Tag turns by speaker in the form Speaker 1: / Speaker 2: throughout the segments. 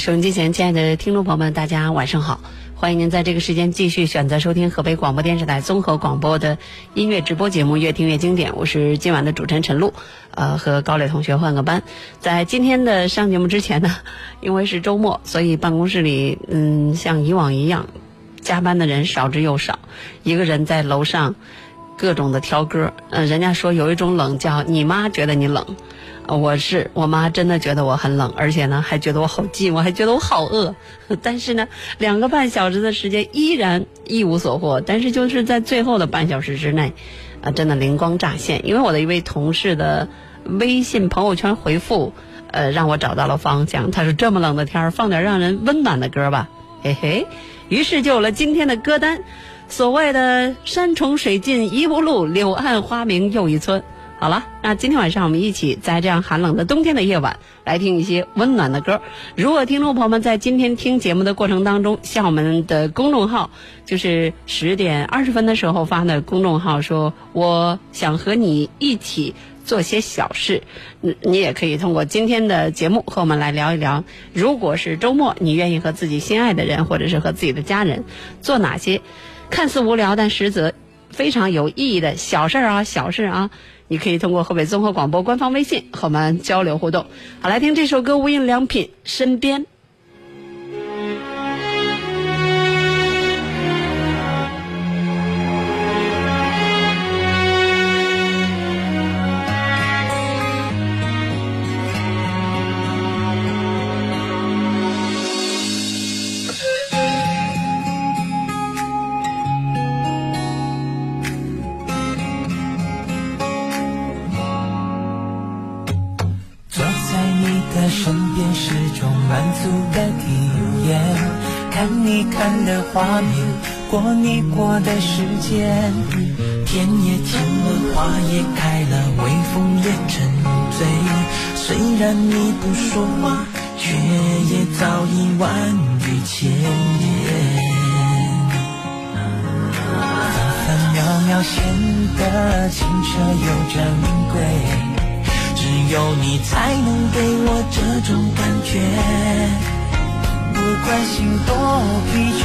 Speaker 1: 收音机前，亲爱的听众朋友们，大家晚上好！欢迎您在这个时间继续选择收听河北广播电视台综合广播的音乐直播节目《越听越经典》，我是今晚的主持人陈露。呃，和高磊同学换个班。在今天的上节目之前呢，因为是周末，所以办公室里，嗯，像以往一样，加班的人少之又少，一个人在楼上各种的挑歌。嗯、人家说有一种冷叫你妈觉得你冷。我是我妈，真的觉得我很冷，而且呢，还觉得我好寂寞，还觉得我好饿。但是呢，两个半小时的时间依然一无所获。但是就是在最后的半小时之内，啊，真的灵光乍现，因为我的一位同事的微信朋友圈回复，呃，让我找到了方向。他说：“这么冷的天儿，放点让人温暖的歌吧。”嘿嘿，于是就有了今天的歌单。所谓的山重水尽疑无路，柳暗花明又一村。好了，那今天晚上我们一起在这样寒冷的冬天的夜晚，来听一些温暖的歌。如果听众朋友们在今天听节目的过程当中，向我们的公众号，就是十点二十分的时候发的公众号说，我想和你一起做些小事，嗯，你也可以通过今天的节目和我们来聊一聊，如果是周末，你愿意和自己心爱的人，或者是和自己的家人，做哪些看似无聊但实则非常有意义的小事儿啊，小事啊。你可以通过河北综合广播官方微信和我们交流互动。好，来听这首歌，无印良品《身边》。
Speaker 2: 过你过的时间，天也晴了，花也开了，微风也沉醉。虽然你不说话，却也早已万语千言。分分秒秒显得清澈又珍贵。只有你才能给我这种感觉。不管心多疲倦，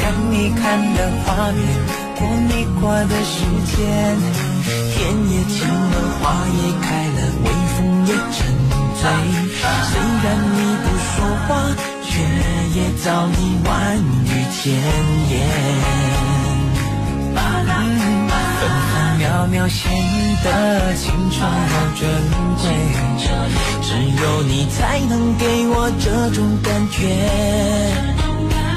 Speaker 2: 看你看的画面，过你过的时间，天也晴了，花也开了，微风也沉醉。虽然你不说话，却也早已万语千言。分分秒秒显得青春又珍贵，只有你才能给我这种感觉。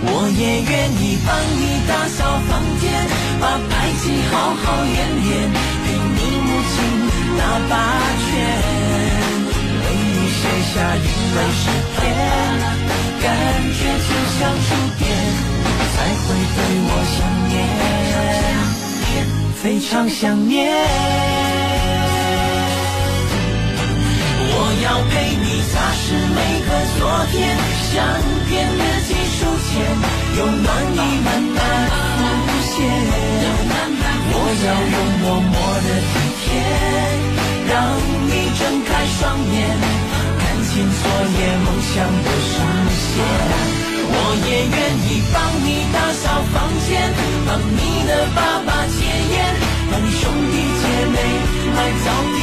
Speaker 2: 我也愿意帮你打扫房间，把排气好好演练，陪你母亲打八圈，为你写下英文诗篇，感觉就像触电，才会对我想念，非常想念。要陪你擦拭每个昨天，相片日记书签，有暖意慢慢浮现。我要用默默的体贴，让你睁开双眼，看见昨夜梦想的实现。我也愿意帮你打扫房间，帮你的爸爸戒烟，帮你兄弟姐妹买早点。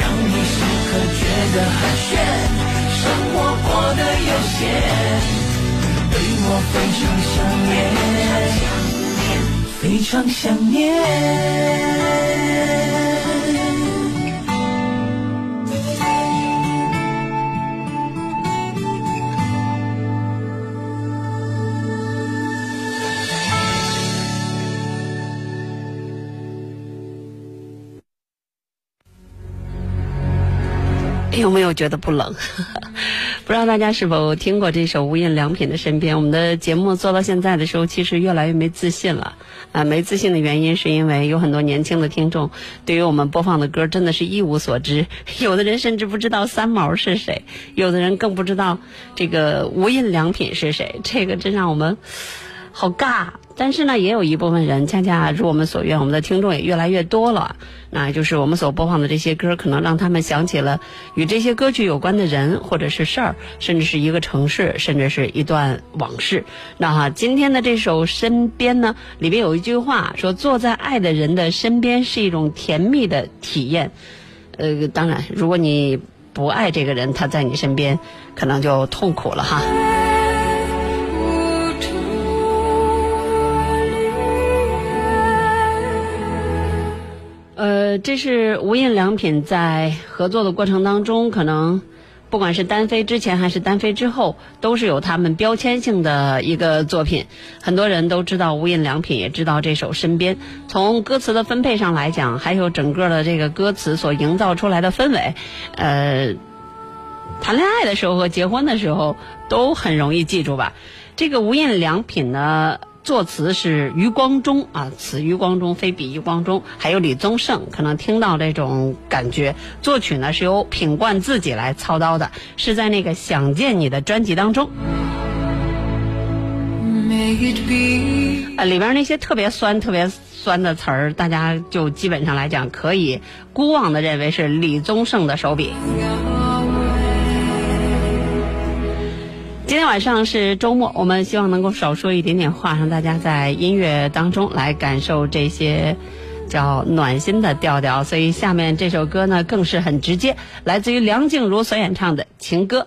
Speaker 2: 让你可觉得寒暄，生活过得悠闲，对我非常想念，非常想念。
Speaker 1: 有没有觉得不冷？不知道大家是否听过这首无印良品的《身边》？我们的节目做到现在的时候，其实越来越没自信了。啊，没自信的原因是因为有很多年轻的听众对于我们播放的歌真的是一无所知，有的人甚至不知道三毛是谁，有的人更不知道这个无印良品是谁。这个真让我们好尬。但是呢，也有一部分人恰恰如我们所愿，我们的听众也越来越多了。那就是我们所播放的这些歌，可能让他们想起了与这些歌曲有关的人，或者是事儿，甚至是一个城市，甚至是一段往事。那哈，今天的这首《身边》呢，里边有一句话说：“坐在爱的人的身边是一种甜蜜的体验。”呃，当然，如果你不爱这个人，他在你身边，可能就痛苦了哈。这是无印良品在合作的过程当中，可能不管是单飞之前还是单飞之后，都是有他们标签性的一个作品。很多人都知道无印良品，也知道这首《身边》。从歌词的分配上来讲，还有整个的这个歌词所营造出来的氛围，呃，谈恋爱的时候和结婚的时候都很容易记住吧。这个无印良品呢。作词是余光中啊，此余光中，非彼余光中，还有李宗盛，可能听到这种感觉。作曲呢是由品冠自己来操刀的，是在那个《想见你》的专辑当中。啊，里边那些特别酸、特别酸的词儿，大家就基本上来讲，可以孤妄的认为是李宗盛的手笔。今天晚上是周末，我们希望能够少说一点点话，让大家在音乐当中来感受这些叫暖心的调调。所以下面这首歌呢，更是很直接，来自于梁静茹所演唱的情歌。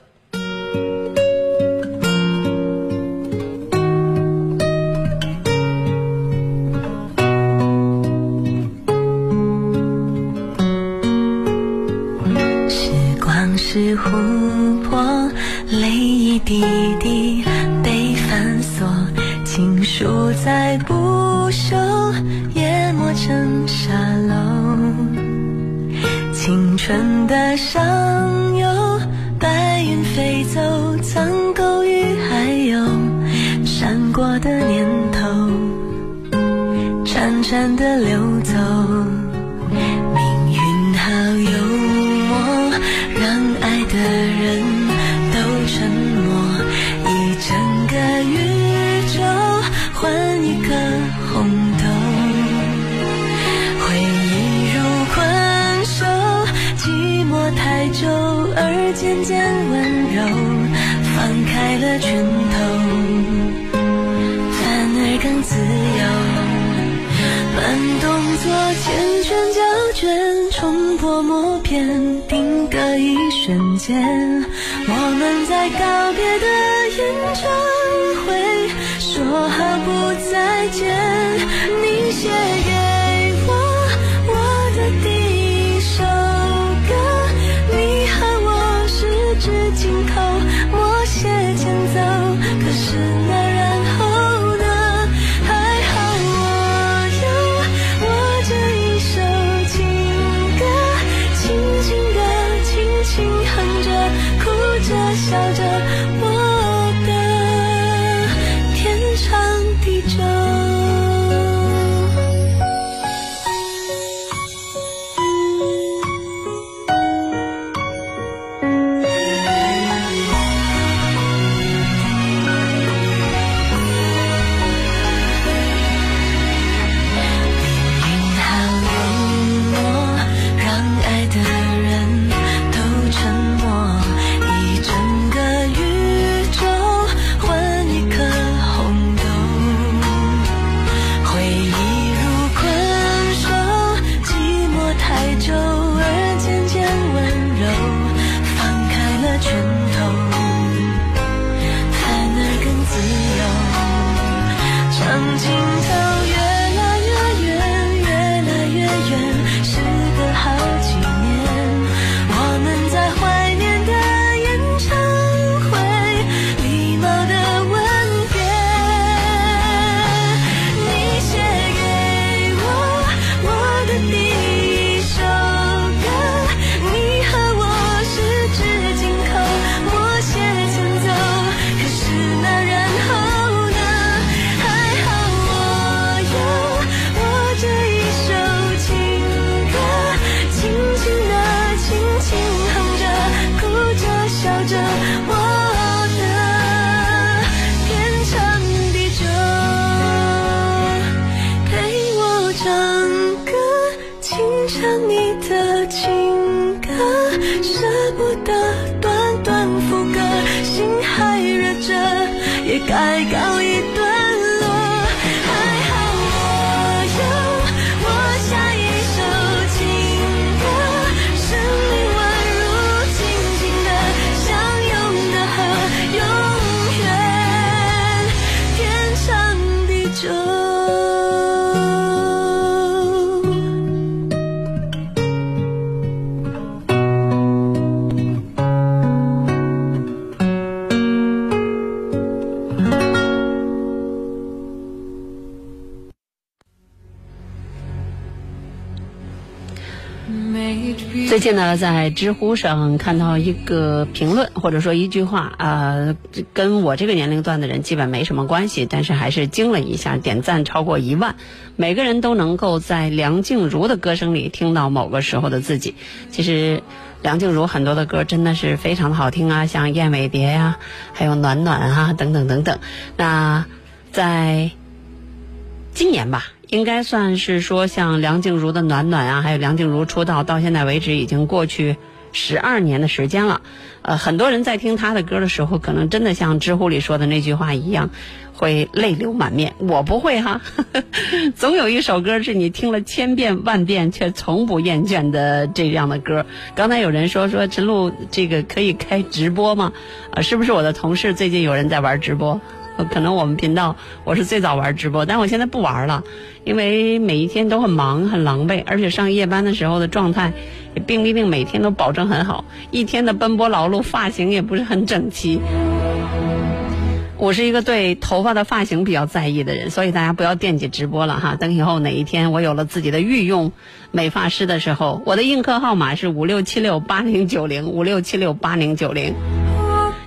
Speaker 3: 着笑着，我爱
Speaker 1: 高近呢，在知乎上看到一个评论，或者说一句话，呃，跟我这个年龄段的人基本没什么关系，但是还是惊了一下，点赞超过一万。每个人都能够在梁静茹的歌声里听到某个时候的自己。其实，梁静茹很多的歌真的是非常的好听啊，像《燕尾蝶》呀，还有《暖暖》啊，等等等等。那在今年吧，应该算是说像梁静茹的《暖暖》啊，还有梁静茹出道到现在为止已经过去十二年的时间了。呃，很多人在听她的歌的时候，可能真的像知乎里说的那句话一样，会泪流满面。我不会哈，总有一首歌是你听了千遍万遍却从不厌倦的这样的歌。刚才有人说说陈露这个可以开直播吗？啊，是不是我的同事最近有人在玩直播？可能我们频道我是最早玩直播，但我现在不玩了，因为每一天都很忙很狼狈，而且上夜班的时候的状态也并不一定每天都保证很好，一天的奔波劳碌，发型也不是很整齐。我是一个对头发的发型比较在意的人，所以大家不要惦记直播了哈。等以后哪一天我有了自己的御用美发师的时候，我的映客号码是五六七六八零九零五六七六八零九零。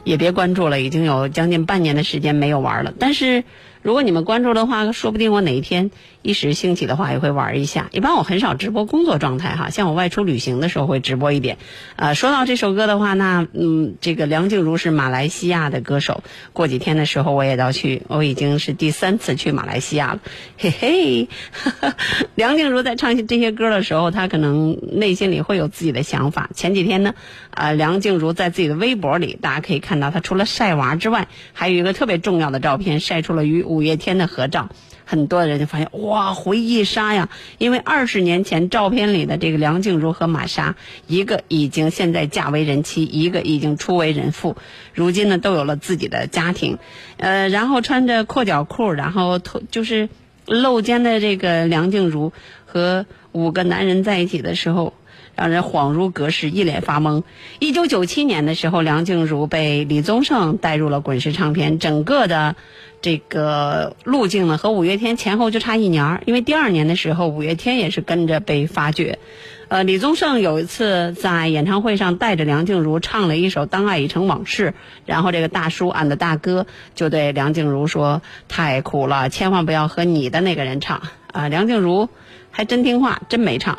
Speaker 1: 也别关注了，已经有将近半年的时间没有玩了。但是如果你们关注的话，说不定我哪一天一时兴起的话，也会玩一下。一般我很少直播工作状态哈，像我外出旅行的时候会直播一点。呃，说到这首歌的话，那嗯，这个梁静茹是马来西亚的歌手，过几天的时候我也要去，我已经是第三次去马来西亚了，嘿嘿。梁静茹在唱这些歌的时候，她可能内心里会有自己的想法。前几天呢，啊，梁静茹在自己的微博里，大家可以看到，她除了晒娃之外，还有一个特别重要的照片，晒出了与五月天的合照。很多人就发现，哇，回忆杀呀！因为二十年前照片里的这个梁静茹和玛莎，一个已经现在嫁为人妻，一个已经初为人父，如今呢都有了自己的家庭，呃，然后穿着阔脚裤，然后头就是露肩的这个梁静茹和五个男人在一起的时候。让人恍如隔世，一脸发懵。一九九七年的时候，梁静茹被李宗盛带入了滚石唱片，整个的这个路径呢和五月天前后就差一年儿。因为第二年的时候，五月天也是跟着被发掘。呃，李宗盛有一次在演唱会上带着梁静茹唱了一首《当爱已成往事》，然后这个大叔俺的大哥就对梁静茹说：“太苦了，千万不要和你的那个人唱。”啊，梁静茹还真听话，真没唱。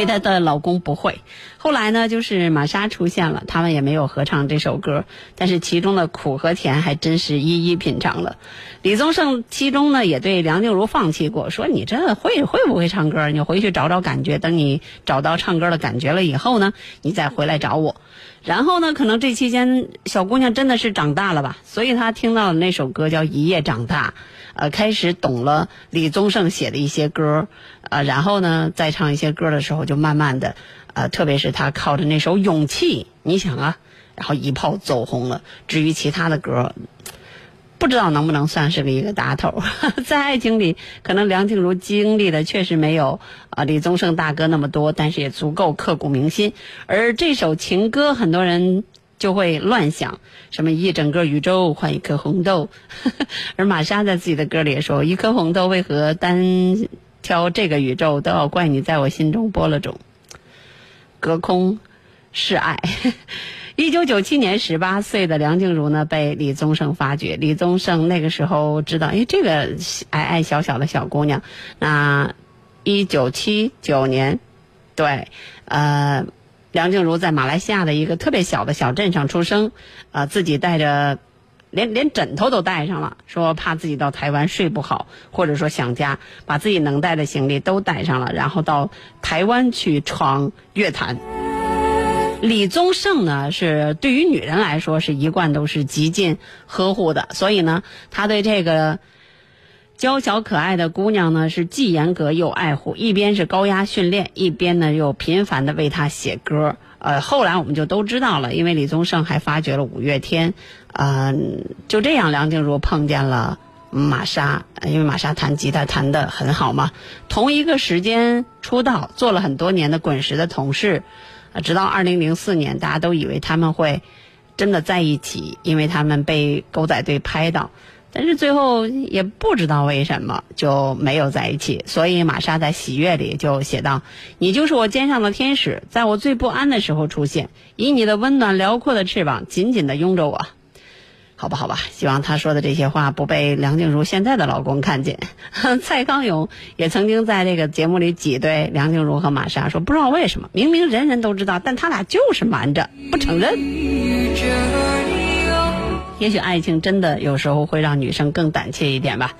Speaker 1: 为她的老公不会，后来呢，就是玛莎出现了，他们也没有合唱这首歌，但是其中的苦和甜还真是一一品尝了。李宗盛其中呢也对梁静茹放弃过，说你这会会不会唱歌？你回去找找感觉，等你找到唱歌的感觉了以后呢，你再回来找我。然后呢，可能这期间小姑娘真的是长大了吧，所以她听到那首歌叫《一夜长大》。呃，开始懂了李宗盛写的一些歌，呃，然后呢，再唱一些歌的时候，就慢慢的，呃，特别是他靠着那首《勇气》，你想啊，然后一炮走红了。至于其他的歌，不知道能不能算是个一个打头。在爱情里，可能梁静茹经历的确实没有啊李宗盛大哥那么多，但是也足够刻骨铭心。而这首情歌，很多人。就会乱想，什么一整个宇宙换一颗红豆，而玛莎在自己的歌里也说：“一颗红豆为何单挑这个宇宙？都要怪你在我心中播了种，隔空示爱。”一九九七年，十八岁的梁静茹呢被李宗盛发掘。李宗盛那个时候知道，哎，这个矮矮小小的小姑娘，那一九七九年，对，呃。梁静茹在马来西亚的一个特别小的小镇上出生，啊，自己带着，连连枕头都带上了，说怕自己到台湾睡不好，或者说想家，把自己能带的行李都带上了，然后到台湾去闯乐坛。李宗盛呢，是对于女人来说是一贯都是极尽呵护的，所以呢，他对这个。娇小可爱的姑娘呢，是既严格又爱护，一边是高压训练，一边呢又频繁的为她写歌。呃，后来我们就都知道了，因为李宗盛还发掘了五月天，嗯，就这样，梁静茹碰见了玛莎，因为玛莎弹吉他弹得很好嘛。同一个时间出道，做了很多年的滚石的同事，直到二零零四年，大家都以为他们会真的在一起，因为他们被狗仔队拍到。但是最后也不知道为什么就没有在一起，所以玛莎在喜悦里就写道：“你就是我肩上的天使，在我最不安的时候出现，以你的温暖辽阔的翅膀紧紧的拥着我。”好吧，好吧，希望他说的这些话不被梁静茹现在的老公看见。蔡康永也曾经在这个节目里挤兑梁静茹和玛莎，说不知道为什么，明明人人都知道，但他俩就是瞒着不承认。也许爱情真的有时候会让女生更胆怯一点吧。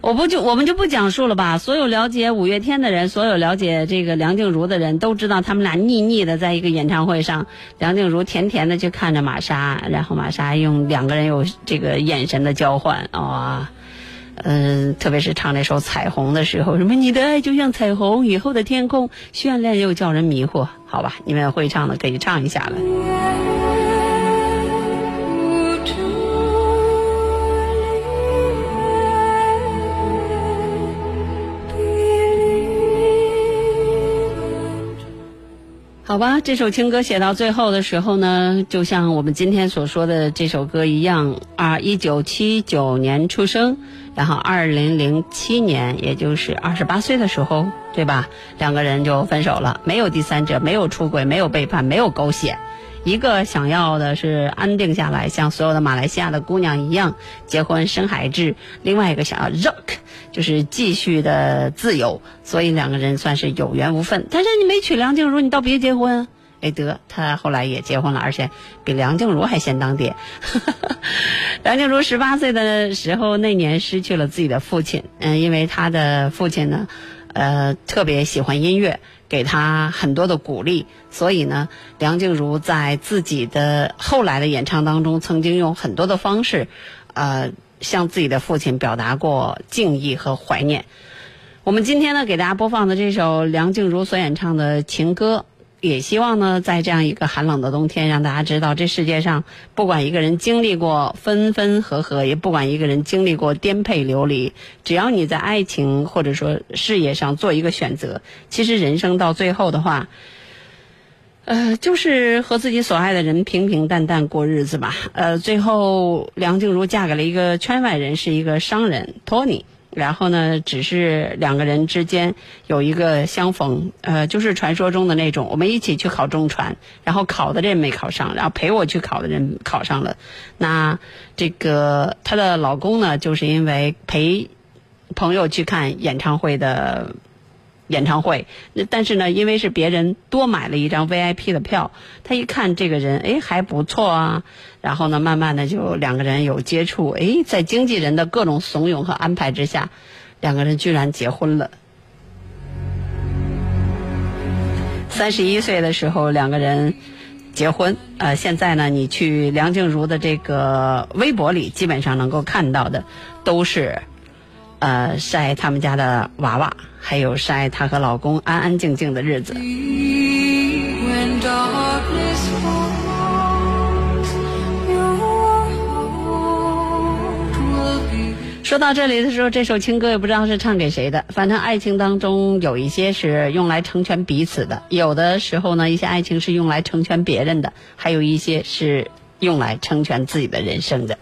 Speaker 1: 我不就我们就不讲述了吧。所有了解五月天的人，所有了解这个梁静茹的人都知道，他们俩腻腻的在一个演唱会上，梁静茹甜甜的去看着玛莎，然后玛莎用两个人有这个眼神的交换啊，嗯，特别是唱那首《彩虹》的时候，什么你的爱就像彩虹，雨后的天空绚烂又叫人迷惑。好吧，你们会唱的可以唱一下了。好吧，这首情歌写到最后的时候呢，就像我们今天所说的这首歌一样啊，一九七九年出生，然后二零零七年，也就是二十八岁的时候，对吧？两个人就分手了，没有第三者，没有出轨，没有背叛，没有狗血，一个想要的是安定下来，像所有的马来西亚的姑娘一样结婚生孩子；另外一个想要 rock，就是继续的自由。所以两个人算是有缘无分。但是你没娶梁静茹，你倒别结婚。哎得，他后来也结婚了，而且比梁静茹还先当爹。梁静茹十八岁的时候，那年失去了自己的父亲。嗯，因为他的父亲呢，呃，特别喜欢音乐，给他很多的鼓励，所以呢，梁静茹在自己的后来的演唱当中，曾经用很多的方式，呃，向自己的父亲表达过敬意和怀念。我们今天呢，给大家播放的这首梁静茹所演唱的情歌。也希望呢，在这样一个寒冷的冬天，让大家知道，这世界上不管一个人经历过分分合合，也不管一个人经历过颠沛流离，只要你在爱情或者说事业上做一个选择，其实人生到最后的话，呃，就是和自己所爱的人平平淡淡过日子吧。呃，最后梁静茹嫁给了一个圈外人，是一个商人托尼。然后呢，只是两个人之间有一个相逢，呃，就是传说中的那种，我们一起去考中传，然后考的人没考上，然后陪我去考的人考上了。那这个她的老公呢，就是因为陪朋友去看演唱会的。演唱会，那但是呢，因为是别人多买了一张 VIP 的票，他一看这个人，哎，还不错啊，然后呢，慢慢的就两个人有接触，哎，在经纪人的各种怂恿和安排之下，两个人居然结婚了。三十一岁的时候，两个人结婚，呃，现在呢，你去梁静茹的这个微博里，基本上能够看到的都是。呃，晒他们家的娃娃，还有晒她和老公安安静静的日子。说到这里的时候，这首情歌也不知道是唱给谁的。反正爱情当中有一些是用来成全彼此的，有的时候呢，一些爱情是用来成全别人的，还有一些是用来成全自己的人生的。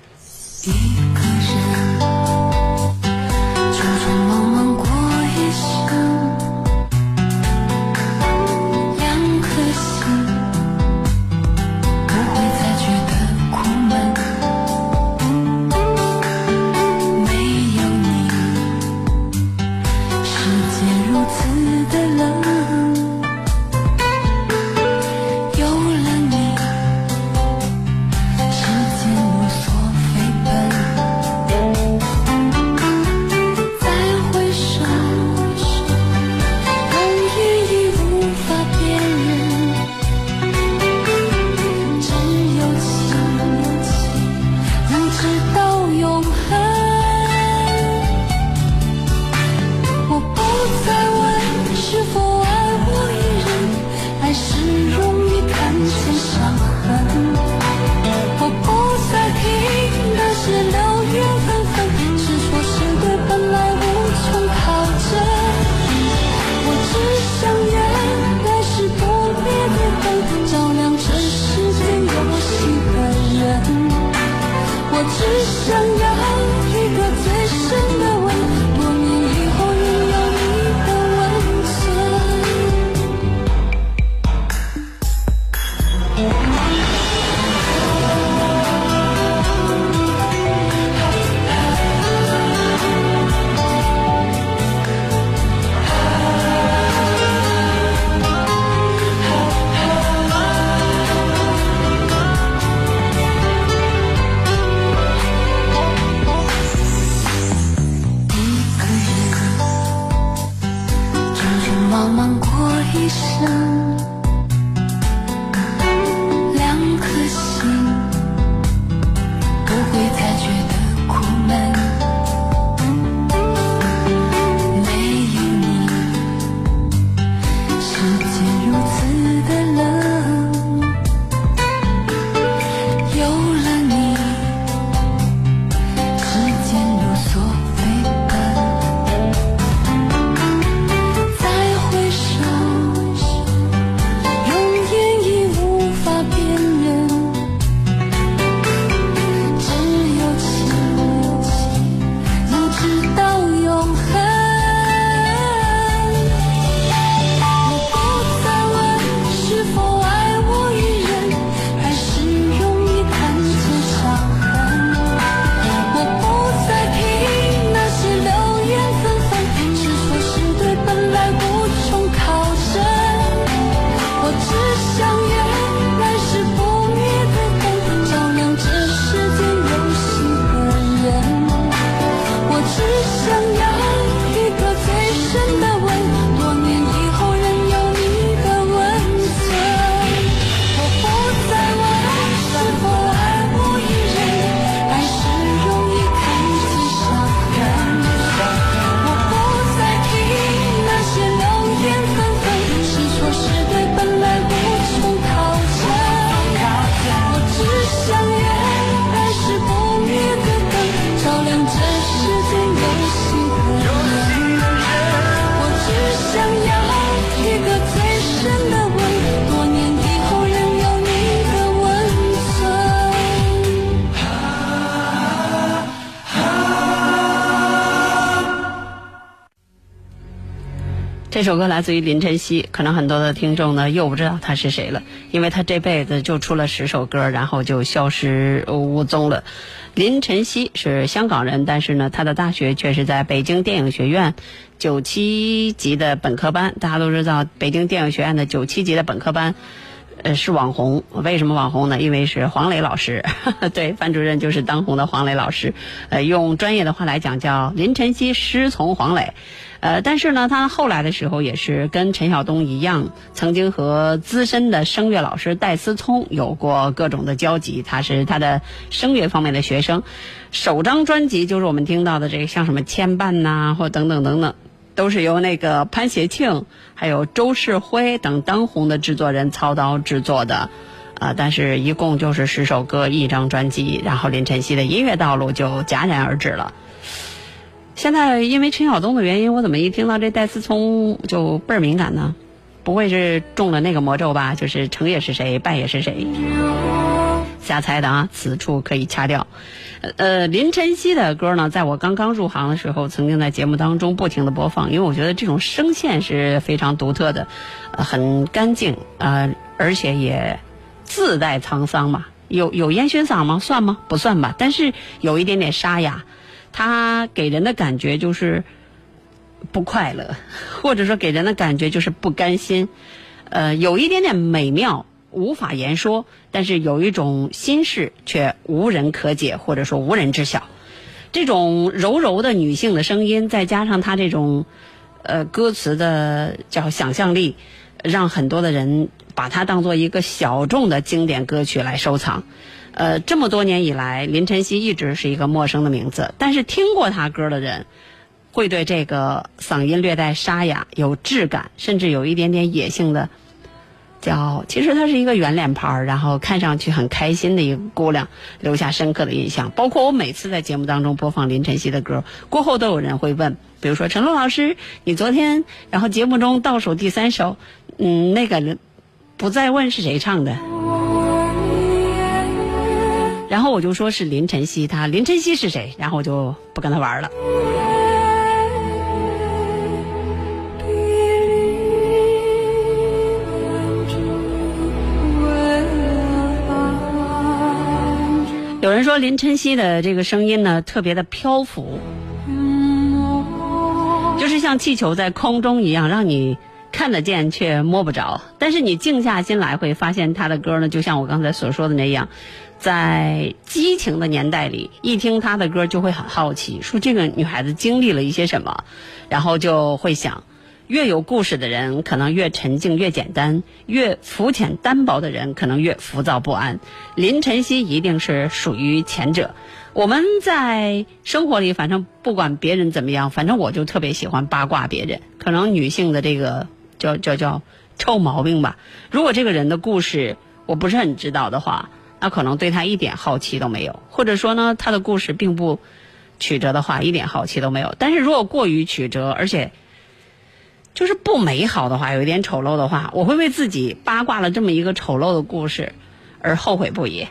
Speaker 1: 这首歌来自于林晨曦，可能很多的听众呢又不知道他是谁了，因为他这辈子就出了十首歌，然后就消失无踪了。林晨曦是香港人，但是呢，他的大学却是在北京电影学院九七级的本科班。大家都知道，北京电影学院的九七级的本科班。呃，是网红，为什么网红呢？因为是黄磊老师，对，班主任就是当红的黄磊老师。呃，用专业的话来讲，叫林晨曦师从黄磊。呃，但是呢，他后来的时候也是跟陈晓东一样，曾经和资深的声乐老师戴思聪有过各种的交集。他是他的声乐方面的学生。首张专辑就是我们听到的这个，像什么牵绊呐，或等等等等。都是由那个潘协庆、还有周世辉等当红的制作人操刀制作的，啊，但是一共就是十首歌一张专辑，然后林晨曦的音乐道路就戛然而止了。现在因为陈晓东的原因，我怎么一听到这戴思聪就倍儿敏感呢？不会是中了那个魔咒吧？就是成也是谁，败也是谁？瞎猜的啊，此处可以掐掉。呃，林晨曦的歌呢，在我刚刚入行的时候，曾经在节目当中不停的播放，因为我觉得这种声线是非常独特的，呃，很干净，呃，而且也自带沧桑嘛。有有烟熏嗓吗？算吗？不算吧。但是有一点点沙哑，它给人的感觉就是不快乐，或者说给人的感觉就是不甘心，呃，有一点点美妙。无法言说，但是有一种心事却无人可解，或者说无人知晓。这种柔柔的女性的声音，再加上她这种，呃，歌词的叫想象力，让很多的人把它当做一个小众的经典歌曲来收藏。呃，这么多年以来，林晨曦一直是一个陌生的名字，但是听过她歌的人，会对这个嗓音略带沙哑、有质感，甚至有一点点野性的。叫，其实她是一个圆脸盘儿，然后看上去很开心的一个姑娘，留下深刻的印象。包括我每次在节目当中播放林晨曦的歌，过后都有人会问，比如说陈露老师，你昨天然后节目中倒数第三首，嗯，那个人不再问是谁唱的，然后我就说是林晨曦，他林晨曦是谁？然后我就不跟他玩了。有人说林晨曦的这个声音呢，特别的漂浮，就是像气球在空中一样，让你看得见却摸不着。但是你静下心来，会发现他的歌呢，就像我刚才所说的那样，在激情的年代里，一听她的歌就会很好奇，说这个女孩子经历了一些什么，然后就会想。越有故事的人，可能越沉静越简单；越肤浅单薄的人，可能越浮躁不安。林晨曦一定是属于前者。我们在生活里，反正不管别人怎么样，反正我就特别喜欢八卦别人。可能女性的这个叫叫叫臭毛病吧。如果这个人的故事我不是很知道的话，那可能对他一点好奇都没有。或者说呢，他的故事并不曲折的话，一点好奇都没有。但是如果过于曲折，而且就是不美好的话，有一点丑陋的话，我会为自己八卦了这么一个丑陋的故事而后悔不已。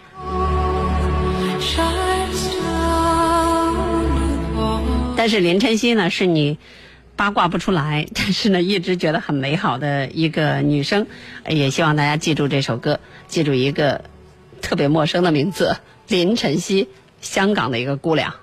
Speaker 1: 但是林晨曦呢，是你八卦不出来，但是呢，一直觉得很美好的一个女生。也希望大家记住这首歌，记住一个特别陌生的名字——林晨曦，香港的一个姑娘。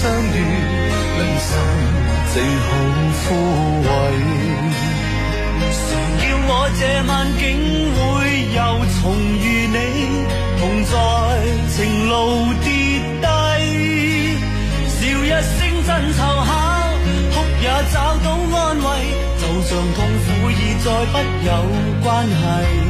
Speaker 2: 相遇，良心正好枯萎。誰叫我這晚竟會又重遇你，同在情路跌低，笑一聲真凑巧。哭也找到安慰，就像痛苦已再不有關係。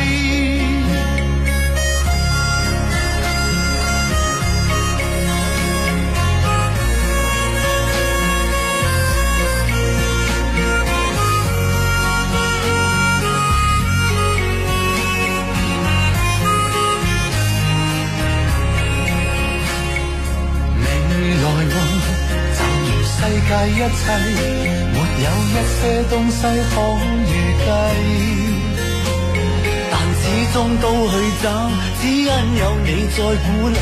Speaker 2: 界一切，没有一些东西可预计。但始终都去找，只因有你在鼓励，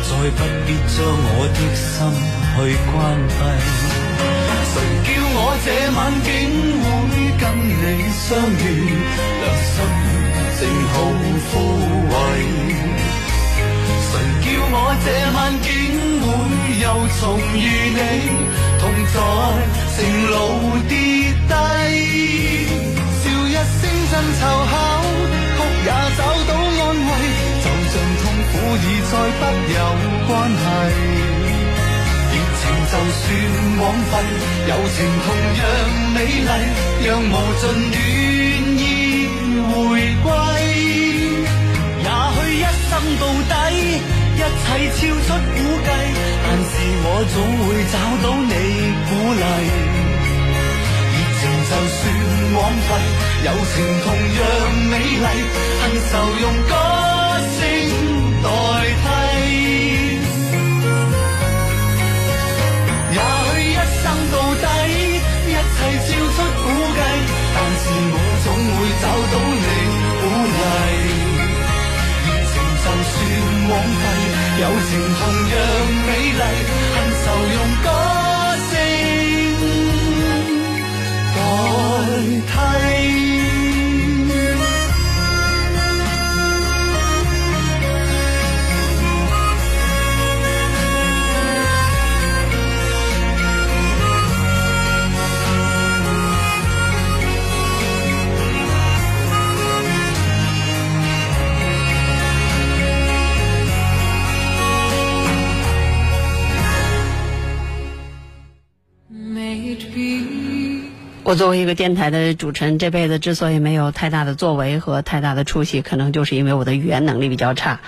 Speaker 2: 再不必将我的心去关闭。谁叫我这晚竟会跟你相遇，良心正好枯萎。谁叫我这晚竟會又重遇你，同在情路跌低，笑一聲真凑巧，哭也找到安慰，就像痛苦已再不有關係。熱情就算枉費，友情同樣美麗，讓無盡暖意回歸。也許一生到底，一切超出估計，但是我總會找到你鼓勵。熱情就算枉費，友情同樣美麗，恨愁用歌聲代替。也許一生到底，一切超出估計，但是我總會找到你鼓勵。熱情就算枉費，友情同样美丽，恨愁用歌声代替。
Speaker 1: 我作为一个电台的主持人，这辈子之所以没有太大的作为和太大的出息，可能就是因为我的语言能力比较差。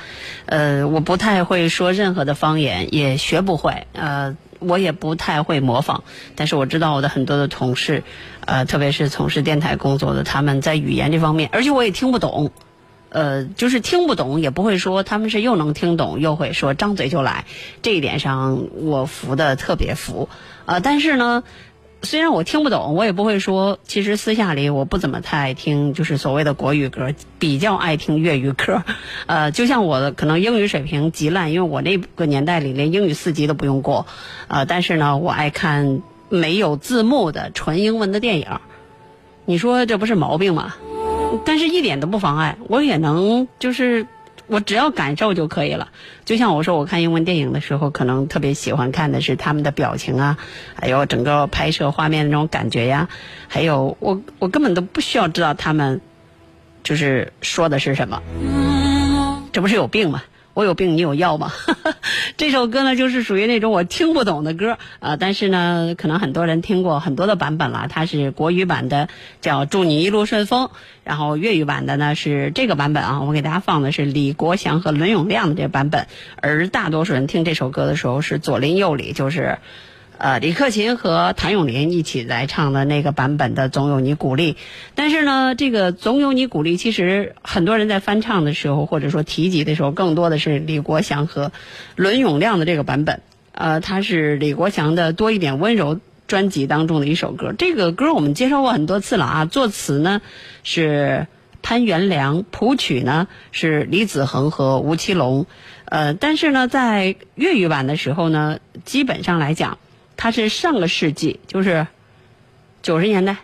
Speaker 1: 呃，我不太会说任何的方言，也学不会。呃，我也不太会模仿。但是我知道我的很多的同事，呃，特别是从事电台工作的，他们在语言这方面，而且我也听不懂。呃，就是听不懂，也不会说，他们是又能听懂又会说，张嘴就来。这一点上，我服的特别服。呃，但是呢。虽然我听不懂，我也不会说。其实私下里我不怎么太爱听，就是所谓的国语歌，比较爱听粤语歌。呃，就像我可能英语水平极烂，因为我那个年代里连英语四级都不用过。呃，但是呢，我爱看没有字幕的纯英文的电影。你说这不是毛病吗？但是一点都不妨碍，我也能就是。我只要感受就可以了。就像我说，我看英文电影的时候，可能特别喜欢看的是他们的表情啊，还有整个拍摄画面那种感觉呀。还有，我我根本都不需要知道他们就是说的是什么。这不是有病吗？我有病，你有药吗？这首歌呢，就是属于那种我听不懂的歌啊，但是呢，可能很多人听过很多的版本了。它是国语版的，叫《祝你一路顺风》，然后粤语版的呢是这个版本啊。我给大家放的是李国祥和伦永亮的这个版本，而大多数人听这首歌的时候是左邻右里，就是。呃，李克勤和谭咏麟一起来唱的那个版本的《总有你鼓励》，但是呢，这个《总有你鼓励》其实很多人在翻唱的时候，或者说提及的时候，更多的是李国祥和伦永亮的这个版本。呃，它是李国祥的《多一点温柔》专辑当中的一首歌。这个歌我们介绍过很多次了啊，作词呢是潘元良，谱曲呢是李子恒和吴奇隆。呃，但是呢，在粤语版的时候呢，基本上来讲。它是上个世纪，就是九十年代，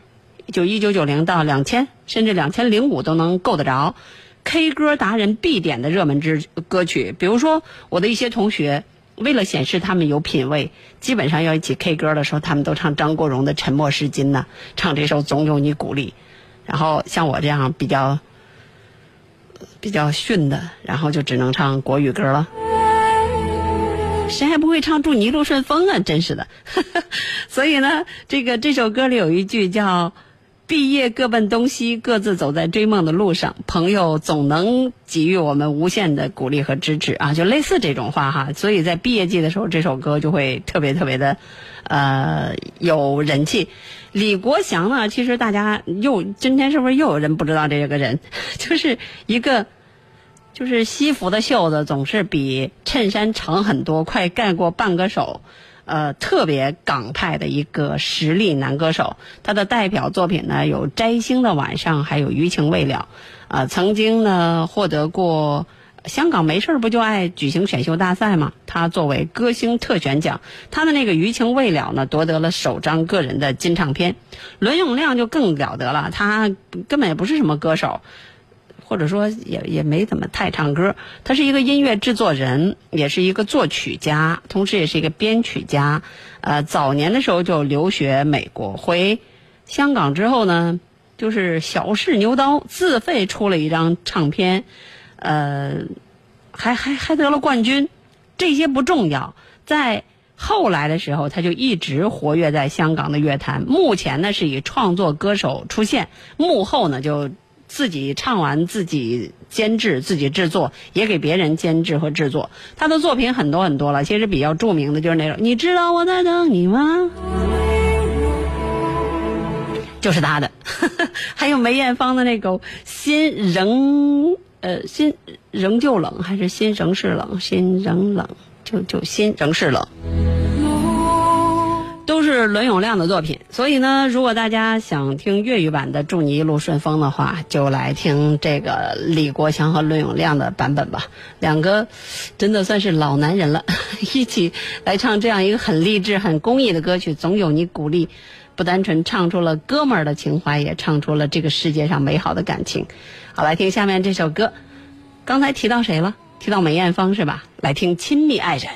Speaker 1: 就一九九零到两千，甚至两千零五都能够得着 K 歌达人必点的热门之歌曲。比如说，我的一些同学为了显示他们有品位，基本上要一起 K 歌的时候，他们都唱张国荣的《沉默是金》呢，唱这首《总有你鼓励》。然后像我这样比较比较逊的，然后就只能唱国语歌了。谁还不会唱“祝你一路顺风”啊？真是的，所以呢，这个这首歌里有一句叫“毕业各奔东西，各自走在追梦的路上，朋友总能给予我们无限的鼓励和支持”啊，就类似这种话哈。所以在毕业季的时候，这首歌就会特别特别的呃有人气。李国祥呢，其实大家又今天是不是又有人不知道这个人？就是一个。就是西服的袖子总是比衬衫长很多，快盖过半个手，呃，特别港派的一个实力男歌手。他的代表作品呢有《摘星的晚上》，还有《余情未了》。啊，曾经呢获得过香港没事不就爱举行选秀大赛嘛？他作为歌星特选奖，他的那个《余情未了》呢夺得了首张个人的金唱片。伦永亮就更了得了，他根本也不是什么歌手。或者说也也没怎么太唱歌，他是一个音乐制作人，也是一个作曲家，同时也是一个编曲家。呃，早年的时候就留学美国，回香港之后呢，就是小试牛刀，自费出了一张唱片，呃，还还还得了冠军。这些不重要，在后来的时候，他就一直活跃在香港的乐坛。目前呢是以创作歌手出现，幕后呢就。自己唱完自己监制、自己制作，也给别人监制和制作。他的作品很多很多了，其实比较著名的就是那种“你知道我在等你吗”，就是他的。还有梅艳芳的那个《心仍呃心仍旧冷》，还是心仍是冷，心仍冷，就就心仍是冷。都是伦永亮的作品，所以呢，如果大家想听粤语版的《祝你一路顺风》的话，就来听这个李国强和伦永亮的版本吧。两个真的算是老男人了，一起来唱这样一个很励志、很公益的歌曲，总有你鼓励。不单纯唱出了哥们儿的情怀，也唱出了这个世界上美好的感情。好，来听下面这首歌。刚才提到谁了？提到梅艳芳是吧？来听《亲密爱人》。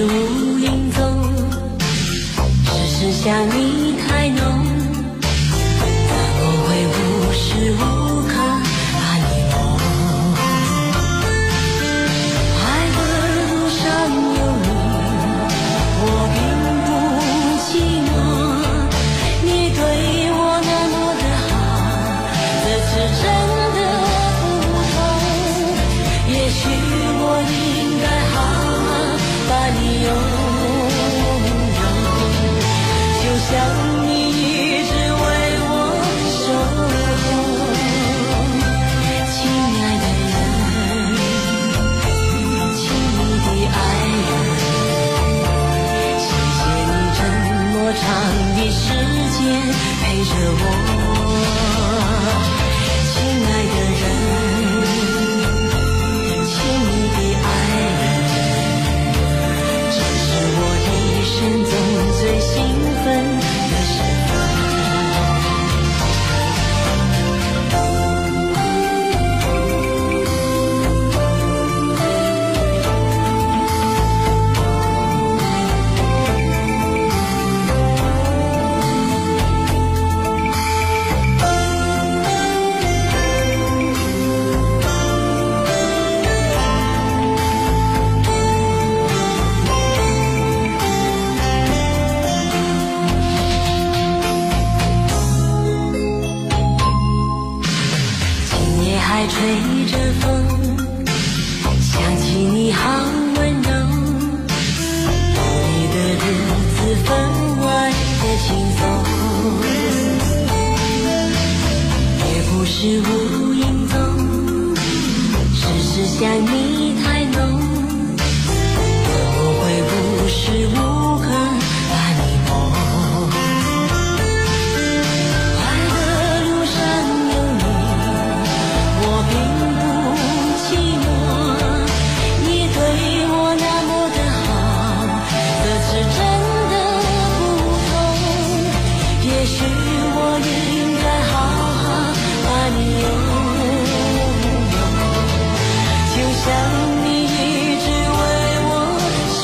Speaker 3: 无影踪，只是想你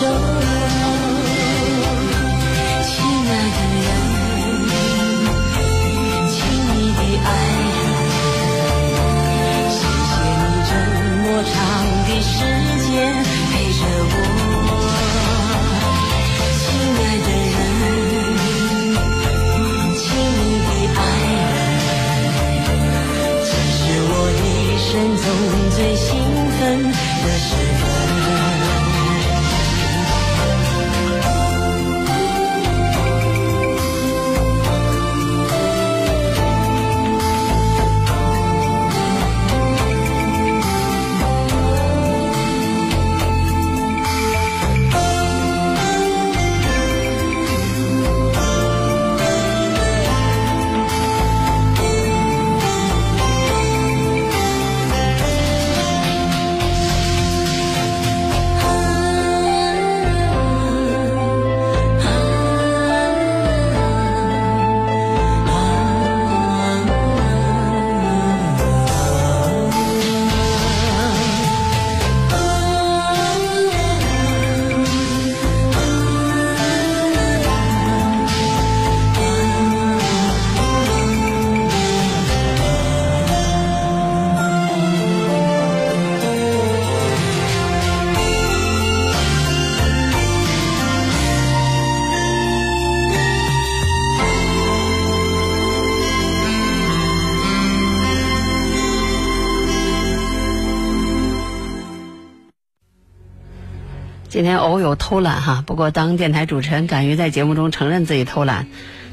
Speaker 3: show.
Speaker 1: 今天偶有偷懒哈，不过当电台主持人敢于在节目中承认自己偷懒，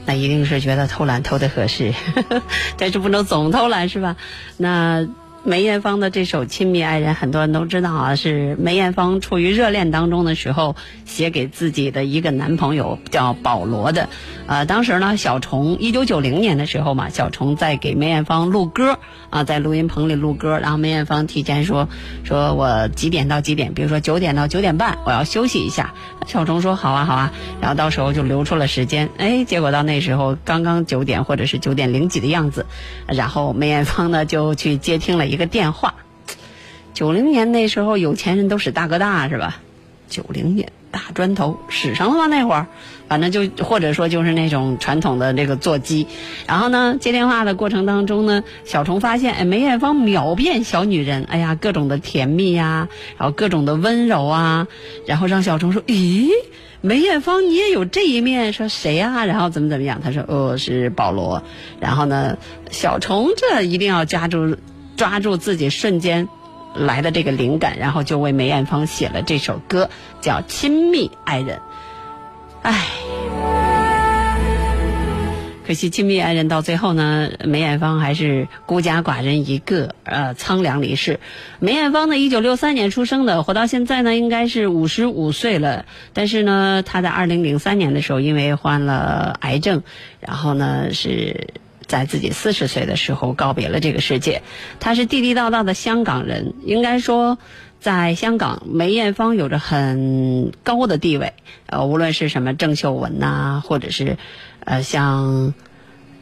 Speaker 1: 那一定是觉得偷懒偷的合适，但是不能总偷懒是吧？那。梅艳芳的这首《亲密爱人》，很多人都知道啊，是梅艳芳处于热恋当中的时候写给自己的一个男朋友叫保罗的。呃，当时呢，小虫一九九零年的时候嘛，小虫在给梅艳芳录歌啊，在录音棚里录歌，然后梅艳芳提前说说我几点到几点，比如说九点到九点半，我要休息一下。小虫说好啊好啊，然后到时候就留出了时间。哎，结果到那时候刚刚九点或者是九点零几的样子，然后梅艳芳呢就去接听了一一个电话。九零年那时候有钱人都使大哥大是吧？九零年大砖头使上了吗？那会儿，反正就或者说就是那种传统的这个座机。然后呢，接电话的过程当中呢，小虫发现，哎，梅艳芳秒变小女人，哎呀，各种的甜蜜呀，然后各种的温柔啊，然后让小虫说，咦，梅艳芳你也有这一面？说谁呀？然后怎么怎么样？他说，哦，是保罗。然后呢，小虫这一定要抓住抓住自己瞬间。来的这个灵感，然后就为梅艳芳写了这首歌，叫《亲密爱人》。唉，可惜《亲密爱人》到最后呢，梅艳芳还是孤家寡人一个，呃，苍凉离世。梅艳芳呢，一九六三年出生的，活到现在呢，应该是五十五岁了。但是呢，她在二零零三年的时候，因为患了癌症，然后呢是。在自己四十岁的时候告别了这个世界。他是地地道道的香港人，应该说，在香港，梅艳芳有着很高的地位。呃，无论是什么郑秀文呐，或者是呃像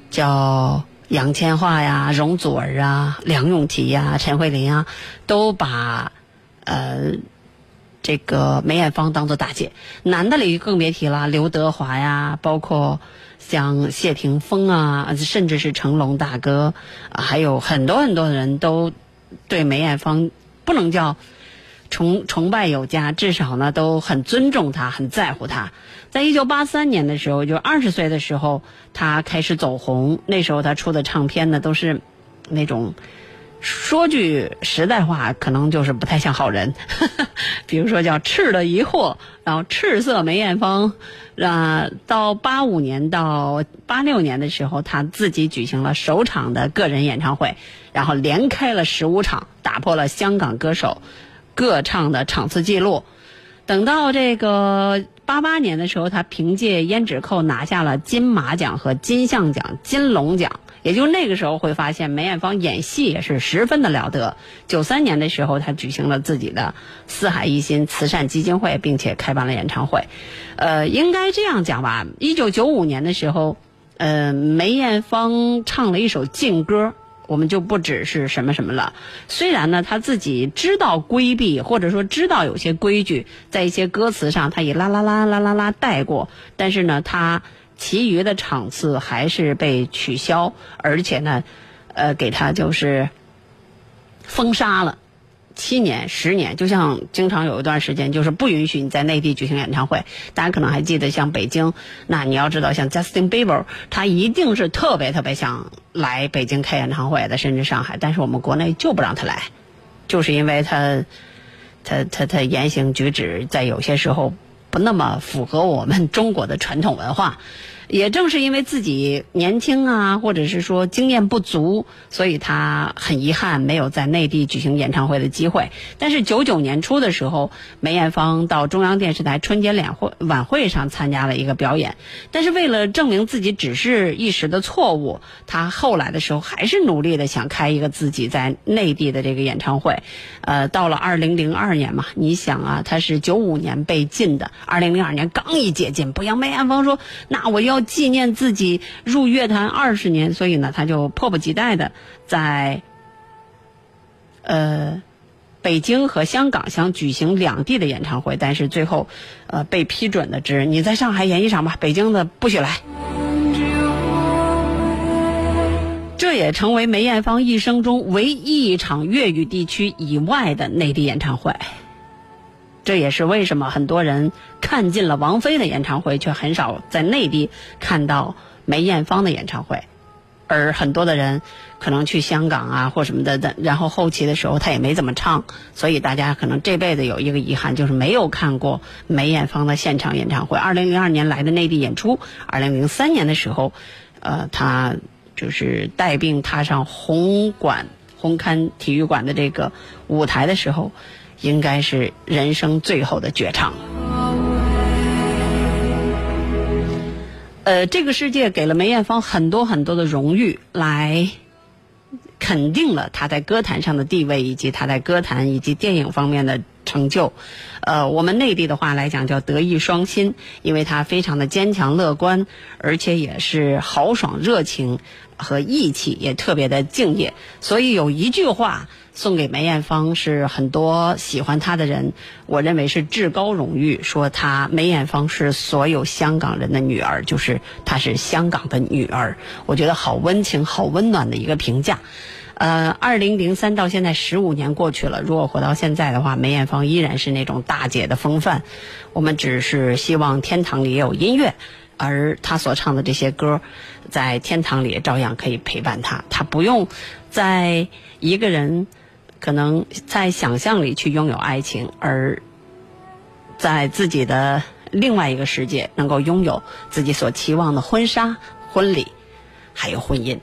Speaker 1: 叫杨千嬅呀、容祖儿啊、梁咏琪呀、陈慧琳啊，都把呃这个梅艳芳当做大姐。男的里更别提了，刘德华呀，包括。像谢霆锋啊，甚至是成龙大哥，还有很多很多的人都对梅艳芳不能叫崇崇拜有加，至少呢都很尊重她，很在乎她。在一九八三年的时候，就二十岁的时候，她开始走红。那时候她出的唱片呢，都是那种。说句实在话，可能就是不太像好人。比如说叫“赤的疑惑”，然后“赤色梅艳芳”。啊，到八五年到八六年的时候，他自己举行了首场的个人演唱会，然后连开了十五场，打破了香港歌手各唱的场次记录。等到这个八八年的时候，他凭借《胭脂扣》拿下了金马奖和金像奖、金龙奖。也就那个时候会发现梅艳芳演戏也是十分的了得。九三年的时候，她举行了自己的四海一心慈善基金会，并且开办了演唱会。呃，应该这样讲吧。一九九五年的时候，呃，梅艳芳唱了一首劲歌，我们就不只是什么什么了。虽然呢，她自己知道规避，或者说知道有些规矩，在一些歌词上她也啦啦啦啦啦啦带过，但是呢，她。其余的场次还是被取消，而且呢，呃，给他就是封杀了七年、十年。就像经常有一段时间，就是不允许你在内地举行演唱会。大家可能还记得，像北京，那你要知道，像 Justin Bieber，他一定是特别特别想来北京开演唱会的，甚至上海，但是我们国内就不让他来，就是因为他他他他言行举止在有些时候。不那么符合我们中国的传统文化。也正是因为自己年轻啊，或者是说经验不足，所以他很遗憾没有在内地举行演唱会的机会。但是九九年初的时候，梅艳芳到中央电视台春节联会晚会上参加了一个表演。但是为了证明自己只是一时的错误，他后来的时候还是努力的想开一个自己在内地的这个演唱会。呃，到了二零零二年嘛，你想啊，他是九五年被禁的，二零零二年刚一解禁，不像梅艳芳说，那我要。纪念自己入乐坛二十年，所以呢，他就迫不及待的在呃北京和香港想举行两地的演唱会，但是最后呃被批准的只你在上海演一场吧，北京的不许来。这也成为梅艳芳一生中唯一一场粤语地区以外的内地演唱会。这也是为什么很多人看尽了王菲的演唱会，却很少在内地看到梅艳芳的演唱会。而很多的人可能去香港啊或什么的，然后后期的时候他也没怎么唱，所以大家可能这辈子有一个遗憾，就是没有看过梅艳芳的现场演唱会。二零零二年来的内地演出，二零零三年的时候，呃，他就是带病踏上红馆红磡体育馆的这个舞台的时候，应该是人生最后的绝唱。呃，这个世界给了梅艳芳很多很多的荣誉，来肯定了她在歌坛上的地位，以及她在歌坛以及电影方面的成就。呃，我们内地的话来讲叫德艺双馨，因为她非常的坚强乐观，而且也是豪爽热情和义气，也特别的敬业。所以有一句话送给梅艳芳，是很多喜欢她的人，我认为是至高荣誉，说她梅艳芳是所有香港人的女儿，就是她是香港的女儿。我觉得好温情、好温暖的一个评价。呃，二零零三到现在十五年过去了，如果活到现在的话，梅艳芳依然是那种大姐的风范。我们只是希望天堂里也有音乐，而她所唱的这些歌，在天堂里照样可以陪伴她。她不用在一个人可能在想象里去拥有爱情，而在自己的另外一个世界能够拥有自己所期望的婚纱、婚礼，还有婚姻。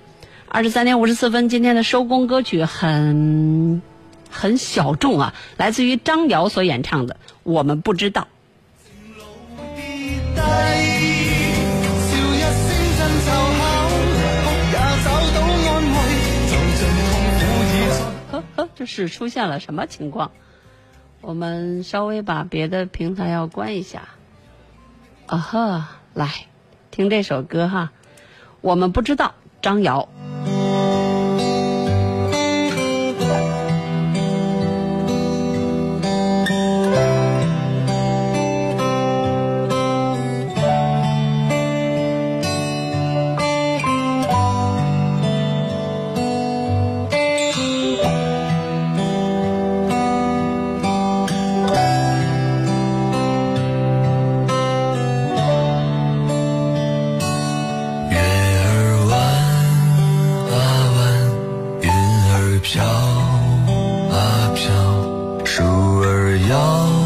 Speaker 1: 二十三点五十四分，今天的收工歌曲很很小众啊，来自于张瑶所演唱的《我们不知道》。呵呵，這是出现了什么情况？我们稍微把别的平台要关一下。啊呵，来听这首歌哈，我们不知道
Speaker 4: 张瑶。飘啊飘，树儿摇。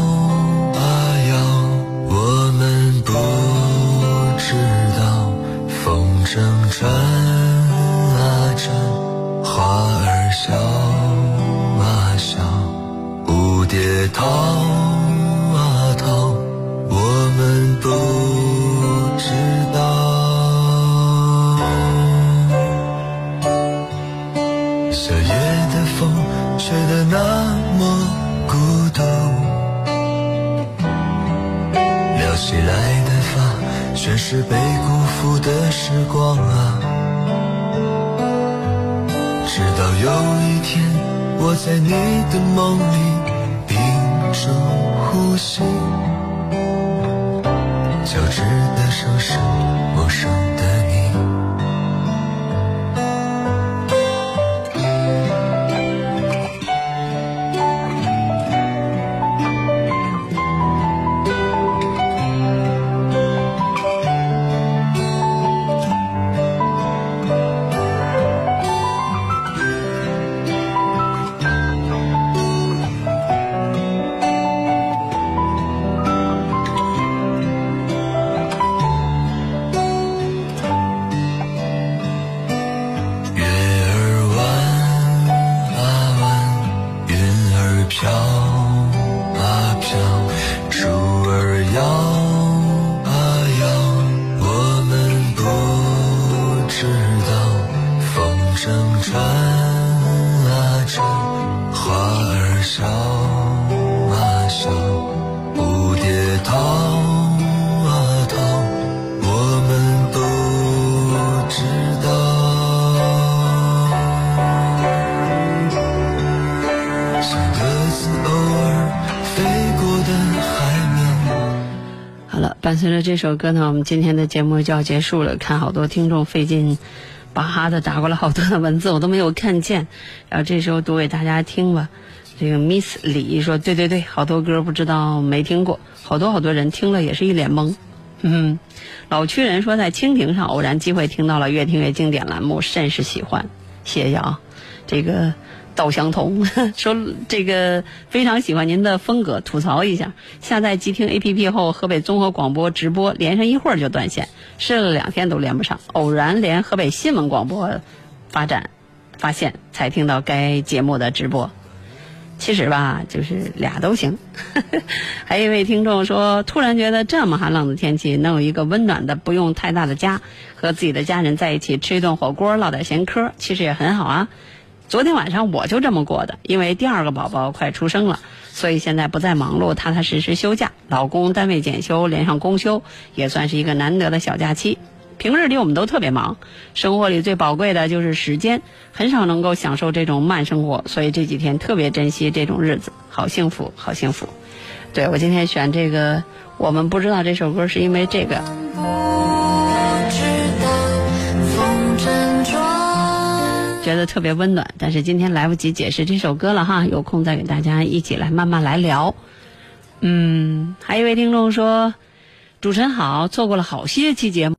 Speaker 4: 光啊。直到有一天，我在你的梦里
Speaker 1: 随着这首歌呢，我们今天的节目就要结束了。看好多听众费劲巴哈的打过来好多的文字，我都没有看见。然后这时候读给大家听吧。这个 Miss 李说：“对对对，好多歌不知道没听过，好多好多人听了也是一脸懵。嗯，老区人说在蜻蜓上偶然机会听到了越听越经典栏目，甚是喜欢，谢谢啊。这个道相同，说这个非常喜欢您的风格，吐槽一下。下载即听 A P P 后，河北综合广播直播连上一会儿就断线，试了两天都连不上，偶然连河北新闻广播发展发现，才听到该节目的直播。其实吧，就是俩都行。还有一位听众说，突然觉得这么寒冷的天气，能有一个温暖的、不用太大的家，和自己的家人在一起吃一顿火锅，唠点闲嗑，其实也很好啊。昨天晚上我就这么过的，因为第二个宝宝快出生了，所以现在不再忙碌，踏踏实实休假。老公单位检修，连上公休，也算是一个难得的小假期。平日里我们都特别忙，生活里最宝贵的就是时间，很少能够享受这种慢生活，所以这几天特别珍惜这种日子，好幸福，好幸福。对我今天选这个，我们不知道这首歌是因为这个。觉得特别温暖，但是今天来不及解释这首歌了哈，有空再给大家一起来慢慢来聊。嗯，还有一位听众说，主持人好，错过了好些期节目。